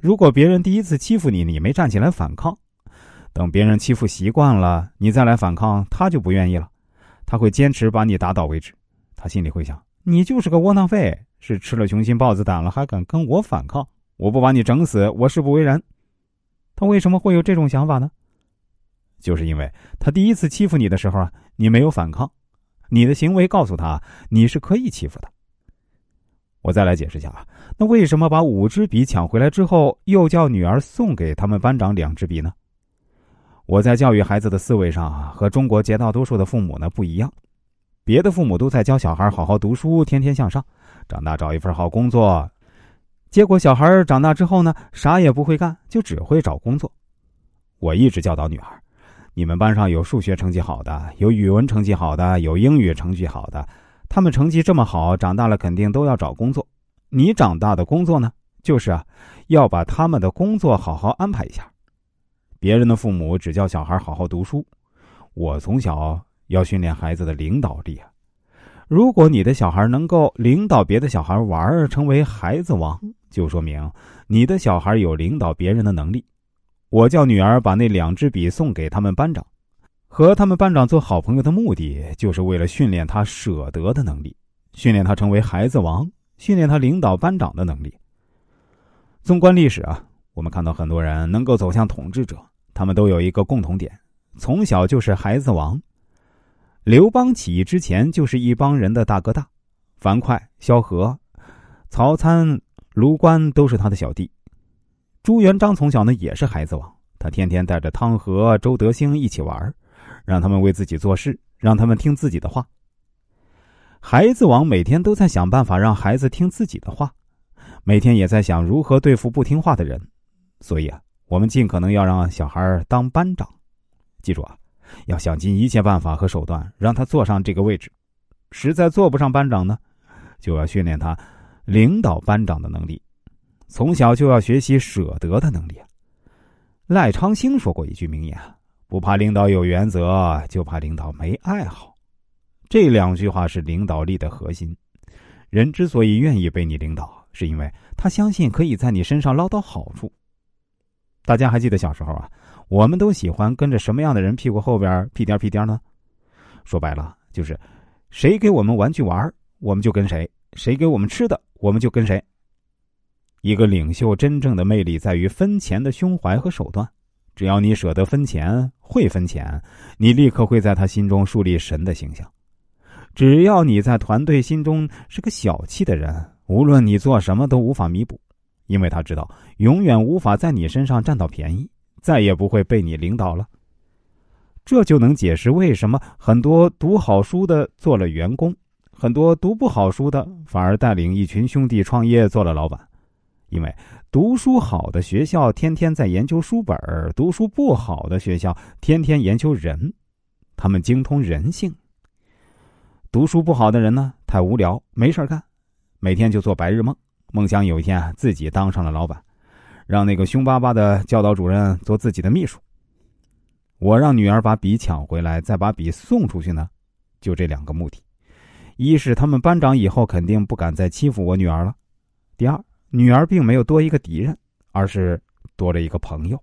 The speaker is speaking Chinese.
如果别人第一次欺负你，你没站起来反抗，等别人欺负习惯了，你再来反抗，他就不愿意了，他会坚持把你打倒为止。他心里会想：你就是个窝囊废，是吃了雄心豹子胆了，还敢跟我反抗？我不把你整死，我誓不为人。他为什么会有这种想法呢？就是因为他第一次欺负你的时候啊，你没有反抗，你的行为告诉他你是可以欺负的。我再来解释一下啊，那为什么把五支笔抢回来之后，又叫女儿送给他们班长两支笔呢？我在教育孩子的思维上啊，和中国绝大多数的父母呢不一样。别的父母都在教小孩好好读书，天天向上，长大找一份好工作。结果小孩长大之后呢，啥也不会干，就只会找工作。我一直教导女儿：你们班上有数学成绩好的，有语文成绩好的，有英语成绩好的。他们成绩这么好，长大了肯定都要找工作。你长大的工作呢，就是啊，要把他们的工作好好安排一下。别人的父母只教小孩好好读书，我从小要训练孩子的领导力啊。如果你的小孩能够领导别的小孩玩，成为孩子王，就说明你的小孩有领导别人的能力。我叫女儿把那两支笔送给他们班长。和他们班长做好朋友的目的，就是为了训练他舍得的能力，训练他成为孩子王，训练他领导班长的能力。纵观历史啊，我们看到很多人能够走向统治者，他们都有一个共同点：从小就是孩子王。刘邦起义之前就是一帮人的大哥大，樊哙、萧何、曹参、卢关都是他的小弟。朱元璋从小呢也是孩子王，他天天带着汤和、周德兴一起玩让他们为自己做事，让他们听自己的话。孩子王每天都在想办法让孩子听自己的话，每天也在想如何对付不听话的人。所以啊，我们尽可能要让小孩当班长。记住啊，要想尽一切办法和手段让他坐上这个位置。实在坐不上班长呢，就要训练他领导班长的能力。从小就要学习舍得的能力。赖昌星说过一句名言。不怕领导有原则，就怕领导没爱好。这两句话是领导力的核心。人之所以愿意被你领导，是因为他相信可以在你身上捞到好处。大家还记得小时候啊，我们都喜欢跟着什么样的人屁股后边屁颠屁颠呢？说白了，就是谁给我们玩具玩，我们就跟谁；谁给我们吃的，我们就跟谁。一个领袖真正的魅力在于分钱的胸怀和手段。只要你舍得分钱，会分钱，你立刻会在他心中树立神的形象。只要你在团队心中是个小气的人，无论你做什么都无法弥补，因为他知道永远无法在你身上占到便宜，再也不会被你领导了。这就能解释为什么很多读好书的做了员工，很多读不好书的反而带领一群兄弟创业做了老板，因为。读书好的学校天天在研究书本读书不好的学校天天研究人，他们精通人性。读书不好的人呢，太无聊，没事干，每天就做白日梦，梦想有一天啊自己当上了老板，让那个凶巴巴的教导主任做自己的秘书。我让女儿把笔抢回来，再把笔送出去呢，就这两个目的：一是他们班长以后肯定不敢再欺负我女儿了；第二。女儿并没有多一个敌人，而是多了一个朋友。